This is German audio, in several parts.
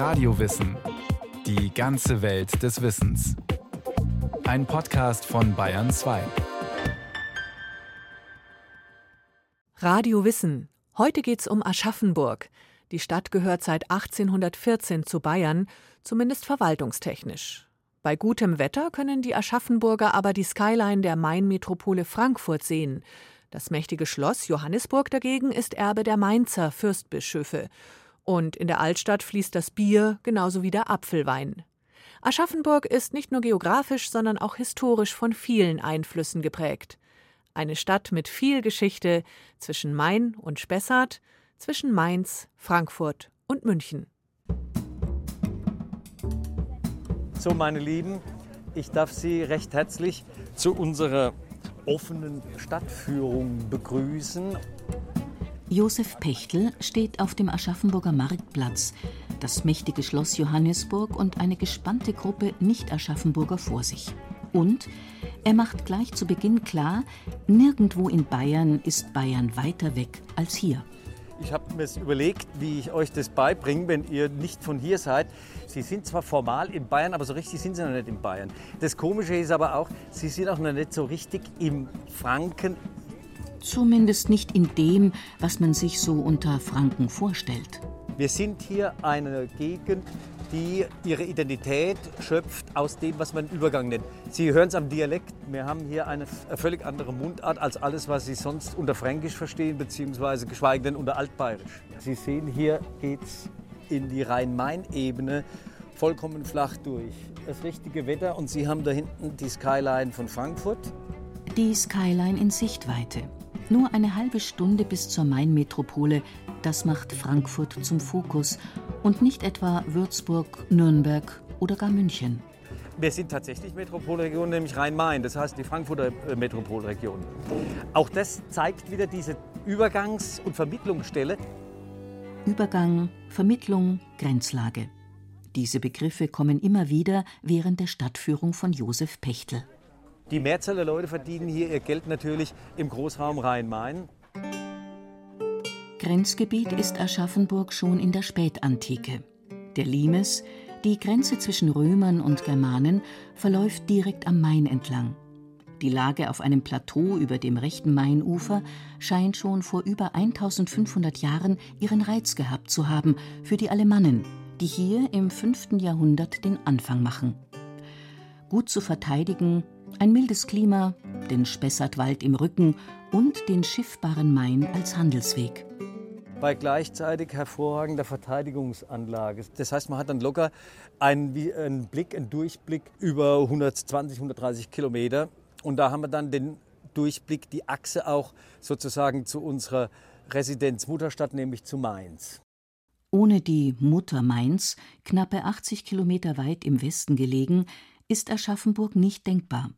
Radiowissen. Die ganze Welt des Wissens. Ein Podcast von Bayern 2. Radio Wissen. Heute geht's um Aschaffenburg. Die Stadt gehört seit 1814 zu Bayern, zumindest verwaltungstechnisch. Bei gutem Wetter können die Aschaffenburger aber die Skyline der Mainmetropole Frankfurt sehen. Das mächtige Schloss Johannisburg dagegen ist Erbe der Mainzer Fürstbischöfe. Und in der Altstadt fließt das Bier genauso wie der Apfelwein. Aschaffenburg ist nicht nur geografisch, sondern auch historisch von vielen Einflüssen geprägt. Eine Stadt mit viel Geschichte zwischen Main und Spessart, zwischen Mainz, Frankfurt und München. So, meine Lieben, ich darf Sie recht herzlich zu unserer offenen Stadtführung begrüßen. Josef Pechtel steht auf dem Aschaffenburger Marktplatz, das mächtige Schloss Johannisburg und eine gespannte Gruppe Nicht-Aschaffenburger vor sich. Und er macht gleich zu Beginn klar, nirgendwo in Bayern ist Bayern weiter weg als hier. Ich habe mir überlegt, wie ich euch das beibringe, wenn ihr nicht von hier seid. Sie sind zwar formal in Bayern, aber so richtig sind sie noch nicht in Bayern. Das Komische ist aber auch, sie sind auch noch nicht so richtig im Franken. Zumindest nicht in dem, was man sich so unter Franken vorstellt. Wir sind hier eine Gegend, die ihre Identität schöpft aus dem, was man Übergang nennt. Sie hören es am Dialekt. Wir haben hier eine völlig andere Mundart als alles, was Sie sonst unter Fränkisch verstehen, beziehungsweise geschweige denn unter Altbayerisch. Sie sehen, hier geht es in die Rhein-Main-Ebene vollkommen flach durch. Das richtige Wetter und Sie haben da hinten die Skyline von Frankfurt. Die Skyline in Sichtweite. Nur eine halbe Stunde bis zur Main-Metropole, das macht Frankfurt zum Fokus und nicht etwa Würzburg, Nürnberg oder gar München. Wir sind tatsächlich Metropolregion, nämlich Rhein-Main, das heißt die Frankfurter äh, Metropolregion. Auch das zeigt wieder diese Übergangs- und Vermittlungsstelle. Übergang, Vermittlung, Grenzlage. Diese Begriffe kommen immer wieder während der Stadtführung von Josef Pechtel. Die Mehrzahl der Leute verdienen hier ihr Geld natürlich im Großraum Rhein-Main. Grenzgebiet ist Aschaffenburg schon in der Spätantike. Der Limes, die Grenze zwischen Römern und Germanen, verläuft direkt am Main entlang. Die Lage auf einem Plateau über dem rechten Mainufer scheint schon vor über 1500 Jahren ihren Reiz gehabt zu haben für die Alemannen, die hier im 5. Jahrhundert den Anfang machen. Gut zu verteidigen ein mildes Klima, den Spessartwald im Rücken und den schiffbaren Main als Handelsweg. Bei gleichzeitig hervorragender Verteidigungsanlage. Das heißt, man hat dann locker einen, einen Blick, einen Durchblick über 120, 130 Kilometer. Und da haben wir dann den Durchblick, die Achse auch sozusagen zu unserer Residenz Mutterstadt, nämlich zu Mainz. Ohne die Mutter Mainz, knappe 80 Kilometer weit im Westen gelegen, ist Aschaffenburg nicht denkbar.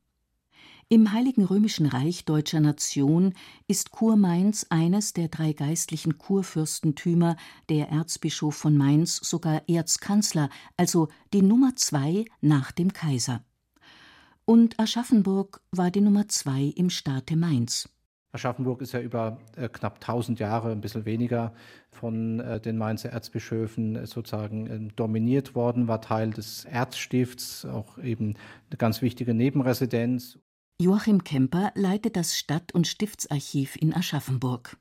Im Heiligen Römischen Reich Deutscher Nation ist Kurmainz eines der drei geistlichen Kurfürstentümer, der Erzbischof von Mainz sogar Erzkanzler, also die Nummer zwei nach dem Kaiser. Und Aschaffenburg war die Nummer zwei im Staate Mainz. Aschaffenburg ist ja über äh, knapp 1000 Jahre, ein bisschen weniger, von äh, den Mainzer Erzbischöfen äh, sozusagen äh, dominiert worden, war Teil des Erzstifts, auch eben eine ganz wichtige Nebenresidenz. Joachim Kemper leitet das Stadt- und Stiftsarchiv in Aschaffenburg.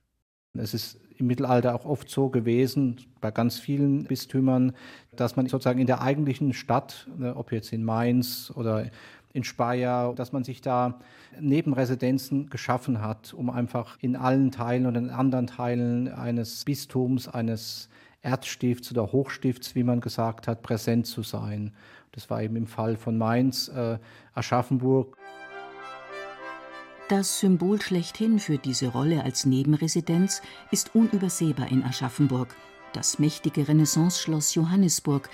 Es ist im Mittelalter auch oft so gewesen, bei ganz vielen Bistümern, dass man sozusagen in der eigentlichen Stadt, ne, ob jetzt in Mainz oder in Speyer, dass man sich da Nebenresidenzen geschaffen hat, um einfach in allen Teilen und in anderen Teilen eines Bistums, eines Erzstifts oder Hochstifts, wie man gesagt hat, präsent zu sein. Das war eben im Fall von Mainz, äh, Aschaffenburg. Das Symbol schlechthin für diese Rolle als Nebenresidenz ist unübersehbar in Aschaffenburg, das mächtige Renaissanceschloss Johannisburg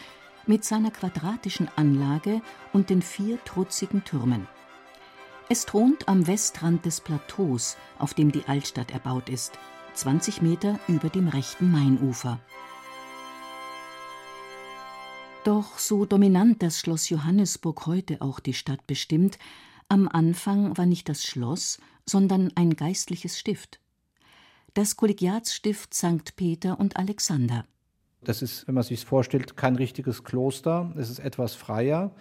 mit seiner quadratischen Anlage und den vier trutzigen Türmen. Es thront am Westrand des Plateaus, auf dem die Altstadt erbaut ist, 20 Meter über dem rechten Mainufer. Doch so dominant das Schloss Johannisburg heute auch die Stadt bestimmt, am Anfang war nicht das Schloss, sondern ein geistliches Stift. Das Kollegiatsstift St. Peter und Alexander. Das ist, wenn man sich vorstellt, kein richtiges Kloster. Es ist etwas freier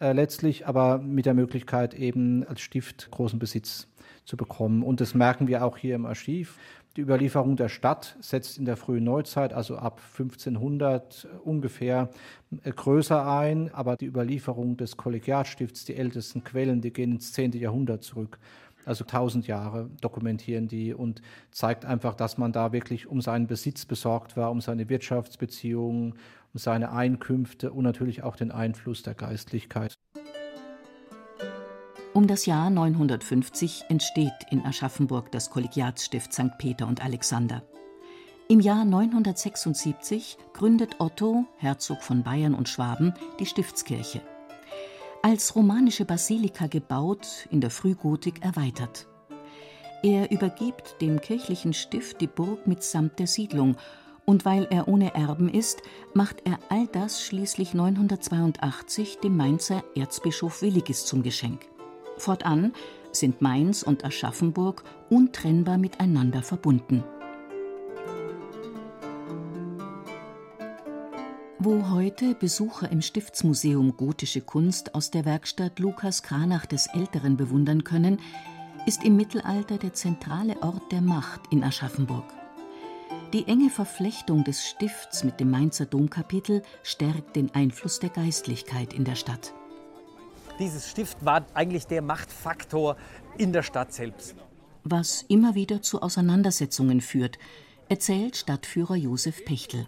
äh, letztlich, aber mit der Möglichkeit eben als Stift großen Besitz zu bekommen. Und das merken wir auch hier im Archiv. Die Überlieferung der Stadt setzt in der frühen Neuzeit, also ab 1500 ungefähr, äh, größer ein, aber die Überlieferung des Kollegiatstifts, die ältesten Quellen, die gehen ins 10. Jahrhundert zurück. Also 1000 Jahre dokumentieren die und zeigt einfach, dass man da wirklich um seinen Besitz besorgt war, um seine Wirtschaftsbeziehungen, um seine Einkünfte und natürlich auch den Einfluss der Geistlichkeit. Um das Jahr 950 entsteht in Aschaffenburg das Kollegiatsstift St. Peter und Alexander. Im Jahr 976 gründet Otto, Herzog von Bayern und Schwaben, die Stiftskirche. Als romanische Basilika gebaut, in der Frühgotik erweitert. Er übergibt dem kirchlichen Stift die Burg mitsamt der Siedlung und weil er ohne Erben ist, macht er all das schließlich 982 dem Mainzer Erzbischof Willigis zum Geschenk. Fortan sind Mainz und Aschaffenburg untrennbar miteinander verbunden. Wo heute Besucher im Stiftsmuseum Gotische Kunst aus der Werkstatt Lukas Kranach des Älteren bewundern können, ist im Mittelalter der zentrale Ort der Macht in Aschaffenburg. Die enge Verflechtung des Stifts mit dem Mainzer Domkapitel stärkt den Einfluss der Geistlichkeit in der Stadt. Dieses Stift war eigentlich der Machtfaktor in der Stadt selbst. Was immer wieder zu Auseinandersetzungen führt, erzählt Stadtführer Josef Pechtel.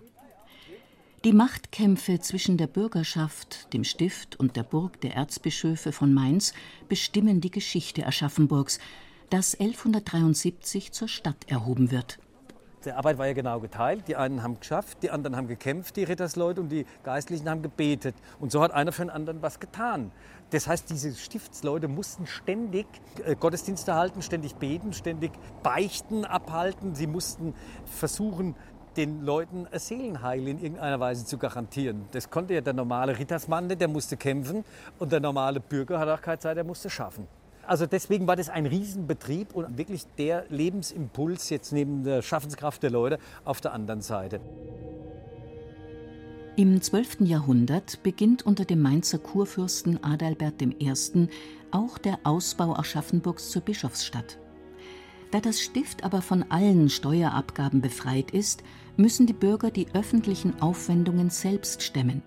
Die Machtkämpfe zwischen der Bürgerschaft, dem Stift und der Burg der Erzbischöfe von Mainz bestimmen die Geschichte Aschaffenburgs, das 1173 zur Stadt erhoben wird. Die Arbeit war ja genau geteilt. Die einen haben geschafft, die anderen haben gekämpft, die Rittersleute, und die Geistlichen haben gebetet. Und so hat einer für den anderen was getan. Das heißt, diese Stiftsleute mussten ständig äh, Gottesdienste halten, ständig beten, ständig Beichten abhalten. Sie mussten versuchen, den Leuten Seelenheil in irgendeiner Weise zu garantieren. Das konnte ja der normale Rittersmann nicht, der musste kämpfen. Und der normale Bürger hat auch keine Zeit, der musste schaffen. Also deswegen war das ein Riesenbetrieb und wirklich der Lebensimpuls jetzt neben der Schaffenskraft der Leute auf der anderen Seite. Im 12. Jahrhundert beginnt unter dem Mainzer Kurfürsten Adalbert I. auch der Ausbau Aschaffenburgs zur Bischofsstadt. Da das Stift aber von allen Steuerabgaben befreit ist, müssen die Bürger die öffentlichen Aufwendungen selbst stemmen.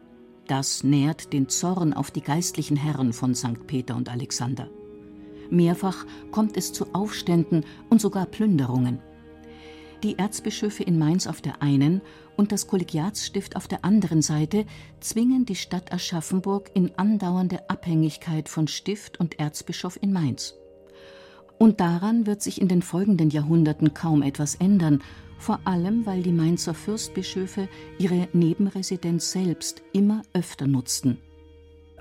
Das nährt den Zorn auf die geistlichen Herren von St. Peter und Alexander. Mehrfach kommt es zu Aufständen und sogar Plünderungen. Die Erzbischöfe in Mainz auf der einen und das Kollegiatsstift auf der anderen Seite zwingen die Stadt Aschaffenburg in andauernde Abhängigkeit von Stift und Erzbischof in Mainz. Und daran wird sich in den folgenden Jahrhunderten kaum etwas ändern, vor allem weil die Mainzer Fürstbischöfe ihre Nebenresidenz selbst immer öfter nutzten.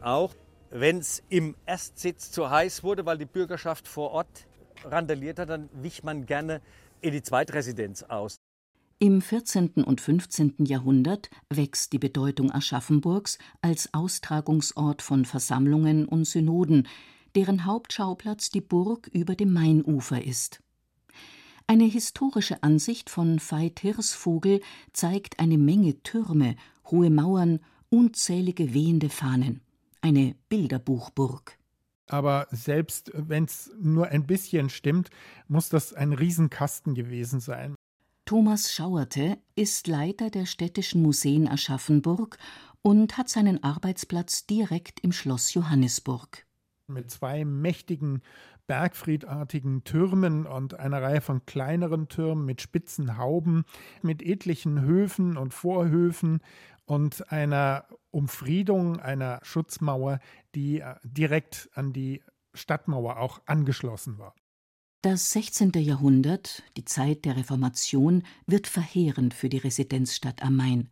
Auch wenn es im Erstsitz zu heiß wurde, weil die Bürgerschaft vor Ort randaliert hat, dann wich man gerne in die Zweitresidenz aus. Im 14. und 15. Jahrhundert wächst die Bedeutung Aschaffenburgs als Austragungsort von Versammlungen und Synoden, deren Hauptschauplatz die Burg über dem Mainufer ist. Eine historische Ansicht von Veit Hirsvogel zeigt eine Menge Türme, hohe Mauern, unzählige wehende Fahnen eine Bilderbuchburg. Aber selbst wenn es nur ein bisschen stimmt, muss das ein Riesenkasten gewesen sein. Thomas Schauerte ist Leiter der Städtischen Museen Aschaffenburg und hat seinen Arbeitsplatz direkt im Schloss Johannisburg. Mit zwei mächtigen bergfriedartigen Türmen und einer Reihe von kleineren Türmen mit spitzen Hauben, mit etlichen Höfen und Vorhöfen und einer Umfriedung einer Schutzmauer, die äh, direkt an die Stadtmauer auch angeschlossen war. Das 16. Jahrhundert, die Zeit der Reformation, wird verheerend für die Residenzstadt am Main.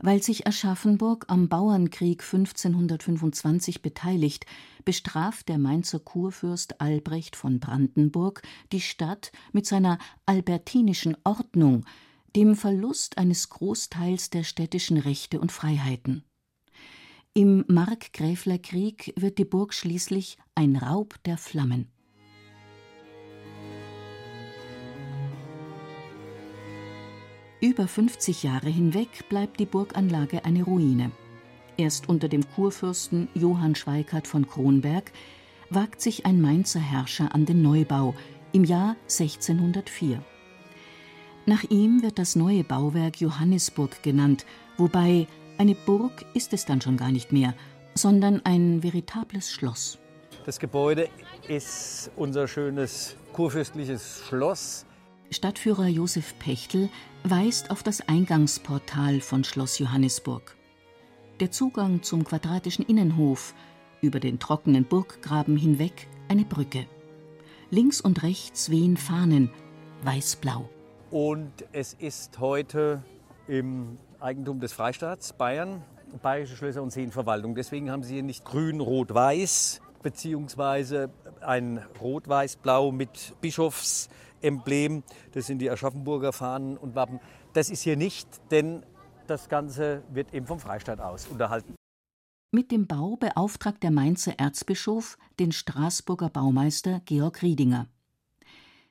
Weil sich Aschaffenburg am Bauernkrieg 1525 beteiligt, bestraft der Mainzer Kurfürst Albrecht von Brandenburg die Stadt mit seiner albertinischen Ordnung, dem Verlust eines Großteils der städtischen Rechte und Freiheiten. Im Markgräflerkrieg wird die Burg schließlich ein Raub der Flammen. Über 50 Jahre hinweg bleibt die Burganlage eine Ruine. Erst unter dem Kurfürsten Johann Schweikart von Kronberg wagt sich ein Mainzer Herrscher an den Neubau im Jahr 1604. Nach ihm wird das neue Bauwerk Johannisburg genannt, wobei eine Burg ist es dann schon gar nicht mehr, sondern ein veritables Schloss. Das Gebäude ist unser schönes kurfürstliches Schloss. Stadtführer Josef Pechtel weist auf das Eingangsportal von Schloss Johannisburg. Der Zugang zum quadratischen Innenhof, über den trockenen Burggraben hinweg eine Brücke. Links und rechts wehen Fahnen, weiß-blau. Und es ist heute im Eigentum des Freistaats Bayern, Bayerische Schlösser und Seenverwaltung. Deswegen haben sie hier nicht grün, rot, weiß, beziehungsweise ein rot-weiß-blau mit Bischofsemblem. Das sind die Aschaffenburger Fahnen und Wappen. Das ist hier nicht, denn das Ganze wird eben vom Freistaat aus unterhalten. Mit dem Bau beauftragt der Mainzer Erzbischof den Straßburger Baumeister Georg Riedinger.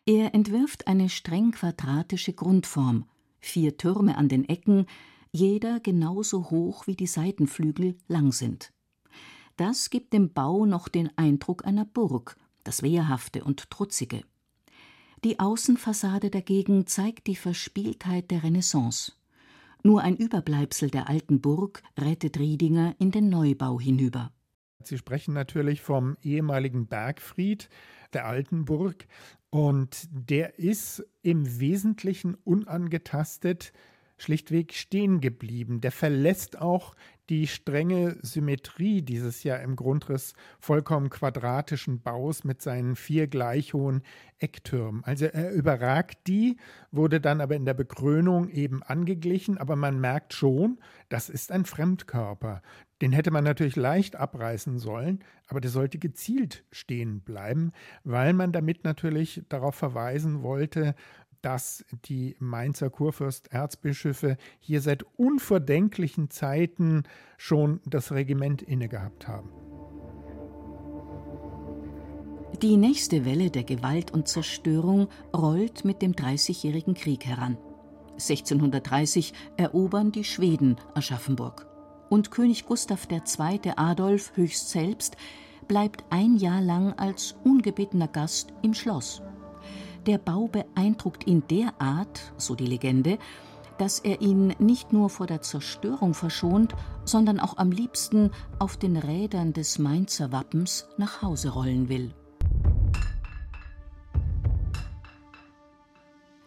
Er entwirft eine streng quadratische Grundform, vier Türme an den Ecken, jeder genauso hoch wie die Seitenflügel lang sind. Das gibt dem Bau noch den Eindruck einer Burg, das Wehrhafte und Trutzige. Die Außenfassade dagegen zeigt die Verspieltheit der Renaissance. Nur ein Überbleibsel der alten Burg rettet Riedinger in den Neubau hinüber. Sie sprechen natürlich vom ehemaligen Bergfried der alten Burg und der ist im Wesentlichen unangetastet schlichtweg stehen geblieben. Der verlässt auch die strenge Symmetrie dieses ja im Grundriss vollkommen quadratischen Baus mit seinen vier gleich hohen Ecktürmen. Also er überragt die, wurde dann aber in der Bekrönung eben angeglichen, aber man merkt schon, das ist ein Fremdkörper. Den hätte man natürlich leicht abreißen sollen, aber der sollte gezielt stehen bleiben, weil man damit natürlich darauf verweisen wollte, dass die Mainzer Kurfürsterzbischöfe hier seit unvordenklichen Zeiten schon das Regiment innegehabt haben. Die nächste Welle der Gewalt und Zerstörung rollt mit dem Dreißigjährigen Krieg heran. 1630 erobern die Schweden Aschaffenburg. Und König Gustav II. Adolf höchst selbst bleibt ein Jahr lang als ungebetener Gast im Schloss. Der Bau beeindruckt ihn derart, so die Legende, dass er ihn nicht nur vor der Zerstörung verschont, sondern auch am liebsten auf den Rädern des Mainzer Wappens nach Hause rollen will.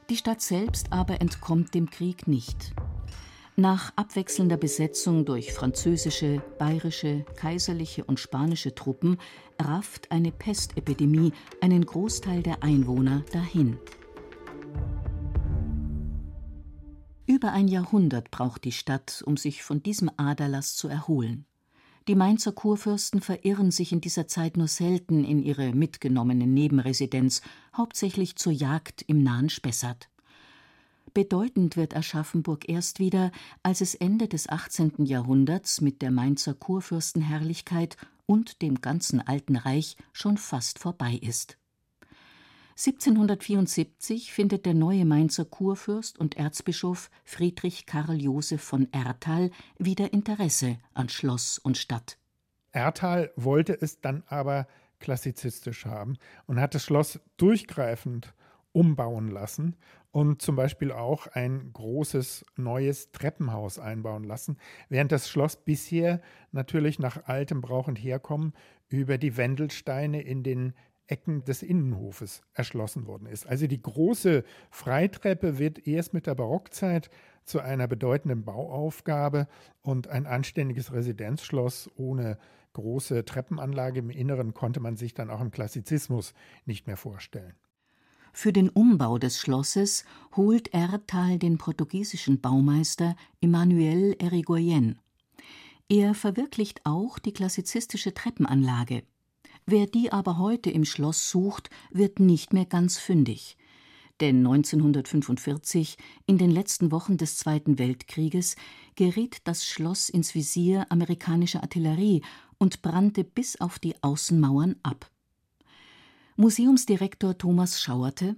Die Stadt selbst aber entkommt dem Krieg nicht. Nach abwechselnder Besetzung durch französische, bayerische, kaiserliche und spanische Truppen rafft eine Pestepidemie einen Großteil der Einwohner dahin. Über ein Jahrhundert braucht die Stadt, um sich von diesem Aderlass zu erholen. Die Mainzer Kurfürsten verirren sich in dieser Zeit nur selten in ihre mitgenommene Nebenresidenz, hauptsächlich zur Jagd im nahen Spessart. Bedeutend wird Aschaffenburg erst wieder, als es Ende des 18. Jahrhunderts mit der Mainzer Kurfürstenherrlichkeit und dem ganzen Alten Reich schon fast vorbei ist. 1774 findet der neue Mainzer Kurfürst und Erzbischof Friedrich Karl Joseph von Erthal wieder Interesse an Schloss und Stadt. Erthal wollte es dann aber klassizistisch haben und hat das Schloss durchgreifend umbauen lassen und zum Beispiel auch ein großes neues Treppenhaus einbauen lassen, während das Schloss bisher natürlich nach altem Brauch und Herkommen über die Wendelsteine in den Ecken des Innenhofes erschlossen worden ist. Also die große Freitreppe wird erst mit der Barockzeit zu einer bedeutenden Bauaufgabe und ein anständiges Residenzschloss ohne große Treppenanlage im Inneren konnte man sich dann auch im Klassizismus nicht mehr vorstellen. Für den Umbau des Schlosses holt Erthal den portugiesischen Baumeister Emmanuel Erigoyen. Er verwirklicht auch die klassizistische Treppenanlage. Wer die aber heute im Schloss sucht, wird nicht mehr ganz fündig. Denn 1945, in den letzten Wochen des Zweiten Weltkrieges, geriet das Schloss ins Visier amerikanischer Artillerie und brannte bis auf die Außenmauern ab. Museumsdirektor Thomas Schauerte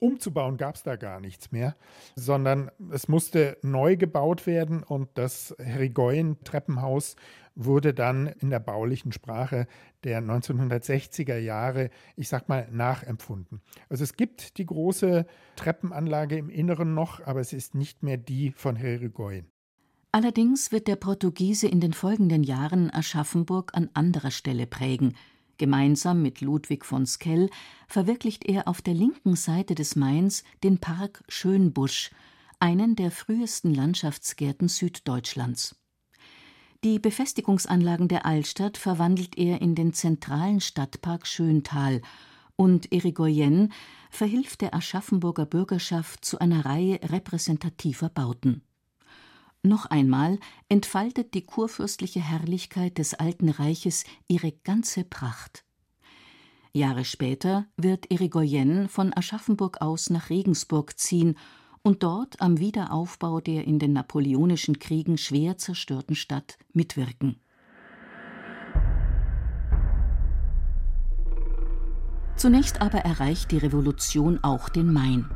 umzubauen gab es da gar nichts mehr, sondern es musste neu gebaut werden und das Herigoyen-Treppenhaus wurde dann in der baulichen Sprache der 1960er Jahre, ich sag mal, nachempfunden. Also es gibt die große Treppenanlage im Inneren noch, aber es ist nicht mehr die von Herigoyen. Allerdings wird der Portugiese in den folgenden Jahren Aschaffenburg an anderer Stelle prägen. Gemeinsam mit Ludwig von Skell verwirklicht er auf der linken Seite des Mains den Park Schönbusch, einen der frühesten Landschaftsgärten Süddeutschlands. Die Befestigungsanlagen der Altstadt verwandelt er in den zentralen Stadtpark Schöntal und Irigoyen verhilft der Aschaffenburger Bürgerschaft zu einer Reihe repräsentativer Bauten. Noch einmal entfaltet die kurfürstliche Herrlichkeit des Alten Reiches ihre ganze Pracht. Jahre später wird Irigoyen von Aschaffenburg aus nach Regensburg ziehen und dort am Wiederaufbau der in den napoleonischen Kriegen schwer zerstörten Stadt mitwirken. Zunächst aber erreicht die Revolution auch den Main.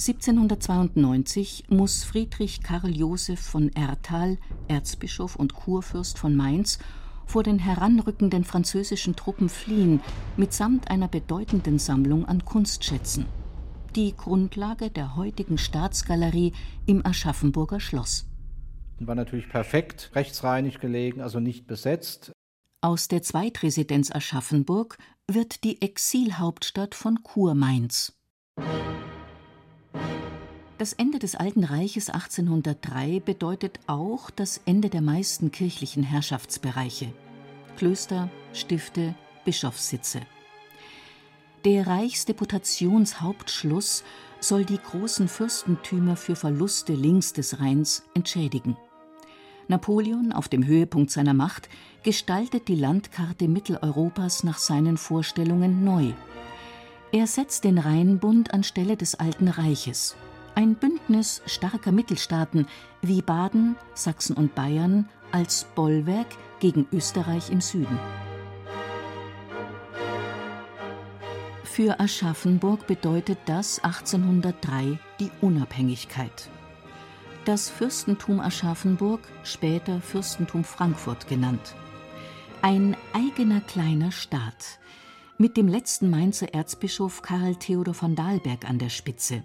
1792 muss Friedrich Karl Joseph von Erthal, Erzbischof und Kurfürst von Mainz, vor den heranrückenden französischen Truppen fliehen, mitsamt einer bedeutenden Sammlung an Kunstschätzen die Grundlage der heutigen Staatsgalerie im Aschaffenburger Schloss. War natürlich perfekt rechtsreinig gelegen, also nicht besetzt. Aus der Zweitresidenz Aschaffenburg wird die Exilhauptstadt von Kurmainz. Das Ende des Alten Reiches 1803 bedeutet auch das Ende der meisten kirchlichen Herrschaftsbereiche Klöster, Stifte, Bischofssitze. Der Reichsdeputationshauptschluss soll die großen Fürstentümer für Verluste links des Rheins entschädigen. Napoleon, auf dem Höhepunkt seiner Macht, gestaltet die Landkarte Mitteleuropas nach seinen Vorstellungen neu. Er setzt den Rheinbund anstelle des Alten Reiches. Ein Bündnis starker Mittelstaaten wie Baden, Sachsen und Bayern als Bollwerk gegen Österreich im Süden. Für Aschaffenburg bedeutet das 1803 die Unabhängigkeit. Das Fürstentum Aschaffenburg, später Fürstentum Frankfurt genannt. Ein eigener kleiner Staat, mit dem letzten Mainzer Erzbischof Karl Theodor von Dalberg an der Spitze.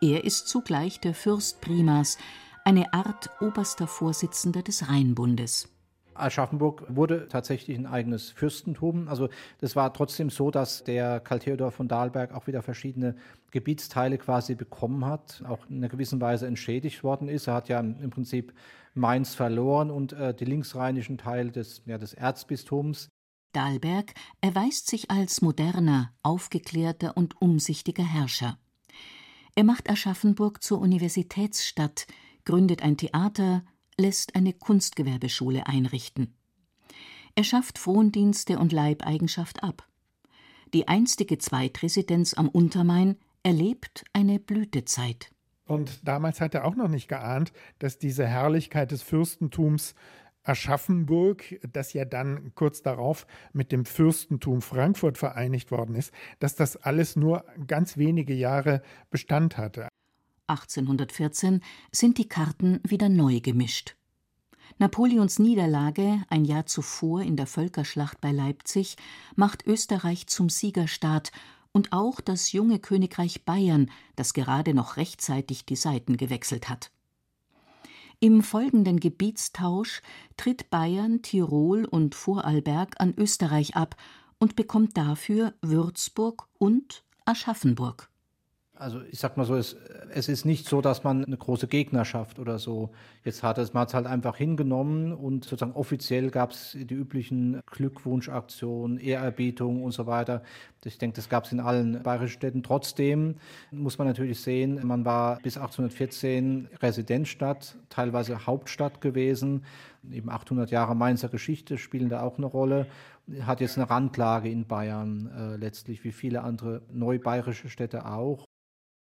Er ist zugleich der Fürst Primas, eine Art oberster Vorsitzender des Rheinbundes. Aschaffenburg wurde tatsächlich ein eigenes Fürstentum. Also das war trotzdem so, dass der Karl Theodor von Dahlberg auch wieder verschiedene Gebietsteile quasi bekommen hat, auch in einer gewissen Weise entschädigt worden ist. Er hat ja im Prinzip Mainz verloren und äh, die linksrheinischen Teile des, ja, des Erzbistums. Dahlberg erweist sich als moderner, aufgeklärter und umsichtiger Herrscher. Er macht Aschaffenburg zur Universitätsstadt, gründet ein Theater, lässt eine Kunstgewerbeschule einrichten. Er schafft Frondienste und Leibeigenschaft ab. Die einstige Zweitresidenz am Untermain erlebt eine Blütezeit. Und damals hat er auch noch nicht geahnt, dass diese Herrlichkeit des Fürstentums Aschaffenburg, das ja dann kurz darauf mit dem Fürstentum Frankfurt vereinigt worden ist, dass das alles nur ganz wenige Jahre Bestand hatte. 1814 sind die Karten wieder neu gemischt. Napoleons Niederlage ein Jahr zuvor in der Völkerschlacht bei Leipzig macht Österreich zum Siegerstaat und auch das junge Königreich Bayern, das gerade noch rechtzeitig die Seiten gewechselt hat. Im folgenden Gebietstausch tritt Bayern, Tirol und Vorarlberg an Österreich ab und bekommt dafür Würzburg und Aschaffenburg. Also ich sag mal so, es, es, ist nicht so, dass man eine große Gegnerschaft oder so jetzt hatte. Man hat es halt einfach hingenommen und sozusagen offiziell gab es die üblichen Glückwunschaktionen, Ehrerbietung und so weiter. Ich denke, das gab es in allen bayerischen Städten. Trotzdem muss man natürlich sehen, man war bis 1814 Residenzstadt, teilweise Hauptstadt gewesen. Eben 800 Jahre Mainzer Geschichte spielen da auch eine Rolle hat jetzt eine Randlage in Bayern äh, letztlich, wie viele andere neubayerische Städte auch.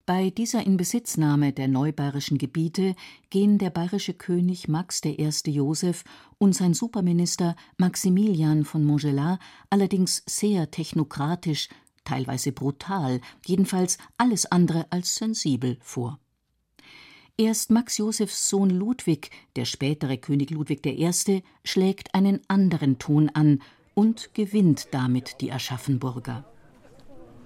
Bei dieser Inbesitznahme der neubayerischen Gebiete gehen der bayerische König Max I. Joseph und sein Superminister Maximilian von Montgelas allerdings sehr technokratisch, teilweise brutal, jedenfalls alles andere als sensibel vor. Erst Max Josefs Sohn Ludwig, der spätere König Ludwig I., schlägt einen anderen Ton an und gewinnt damit die Aschaffenburger.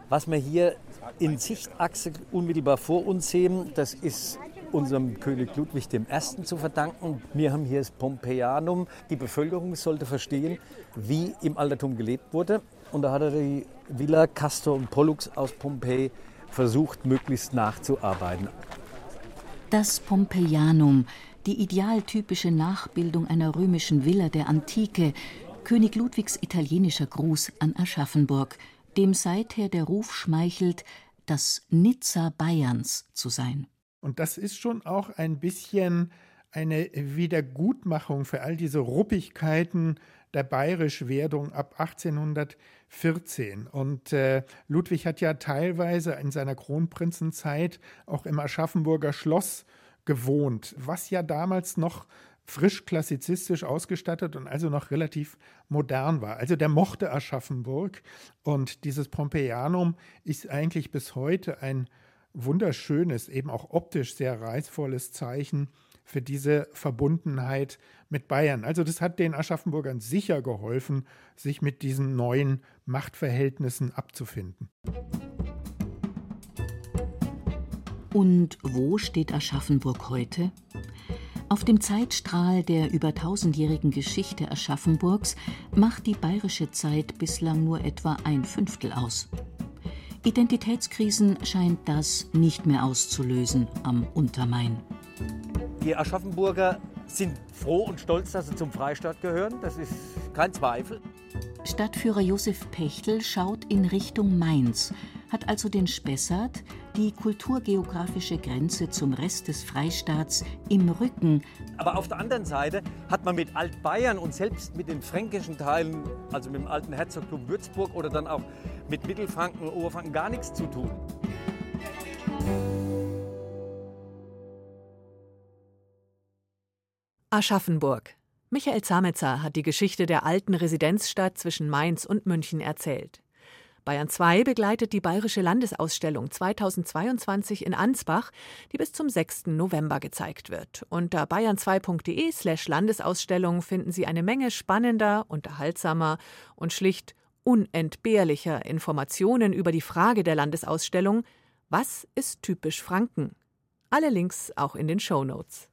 Was wir hier in Sichtachse unmittelbar vor uns sehen, das ist unserem König Ludwig I. zu verdanken. Wir haben hier das Pompeianum. Die Bevölkerung sollte verstehen, wie im Altertum gelebt wurde. Und da hat er die Villa Castor und Pollux aus Pompeji versucht, möglichst nachzuarbeiten. Das Pompeianum, die idealtypische Nachbildung einer römischen Villa der Antike, König Ludwigs italienischer Gruß an Aschaffenburg, dem seither der Ruf schmeichelt, das Nizza Bayerns zu sein. Und das ist schon auch ein bisschen eine Wiedergutmachung für all diese Ruppigkeiten der Bayerischwerdung ab 1814. Und äh, Ludwig hat ja teilweise in seiner Kronprinzenzeit auch im Aschaffenburger Schloss gewohnt, was ja damals noch frisch klassizistisch ausgestattet und also noch relativ modern war. Also der mochte Aschaffenburg und dieses Pompeianum ist eigentlich bis heute ein wunderschönes, eben auch optisch sehr reizvolles Zeichen für diese Verbundenheit mit Bayern. Also das hat den Aschaffenburgern sicher geholfen, sich mit diesen neuen Machtverhältnissen abzufinden. Und wo steht Aschaffenburg heute? Auf dem Zeitstrahl der über tausendjährigen Geschichte Aschaffenburgs macht die bayerische Zeit bislang nur etwa ein Fünftel aus. Identitätskrisen scheint das nicht mehr auszulösen am Untermain. Die Aschaffenburger sind froh und stolz, dass sie zum Freistaat gehören. Das ist kein Zweifel. Stadtführer Josef Pechtel schaut in Richtung Mainz, hat also den Spessart, die kulturgeografische Grenze zum Rest des Freistaats, im Rücken. Aber auf der anderen Seite hat man mit Altbayern und selbst mit den fränkischen Teilen, also mit dem alten Herzogtum Würzburg oder dann auch mit Mittelfranken und Oberfranken gar nichts zu tun. Aschaffenburg. Michael Zametzer hat die Geschichte der alten Residenzstadt zwischen Mainz und München erzählt. Bayern 2 begleitet die Bayerische Landesausstellung 2022 in Ansbach, die bis zum 6. November gezeigt wird. Unter bayern2.de/slash Landesausstellung finden Sie eine Menge spannender, unterhaltsamer und schlicht unentbehrlicher Informationen über die Frage der Landesausstellung: Was ist typisch Franken? Alle Links auch in den Show Notes.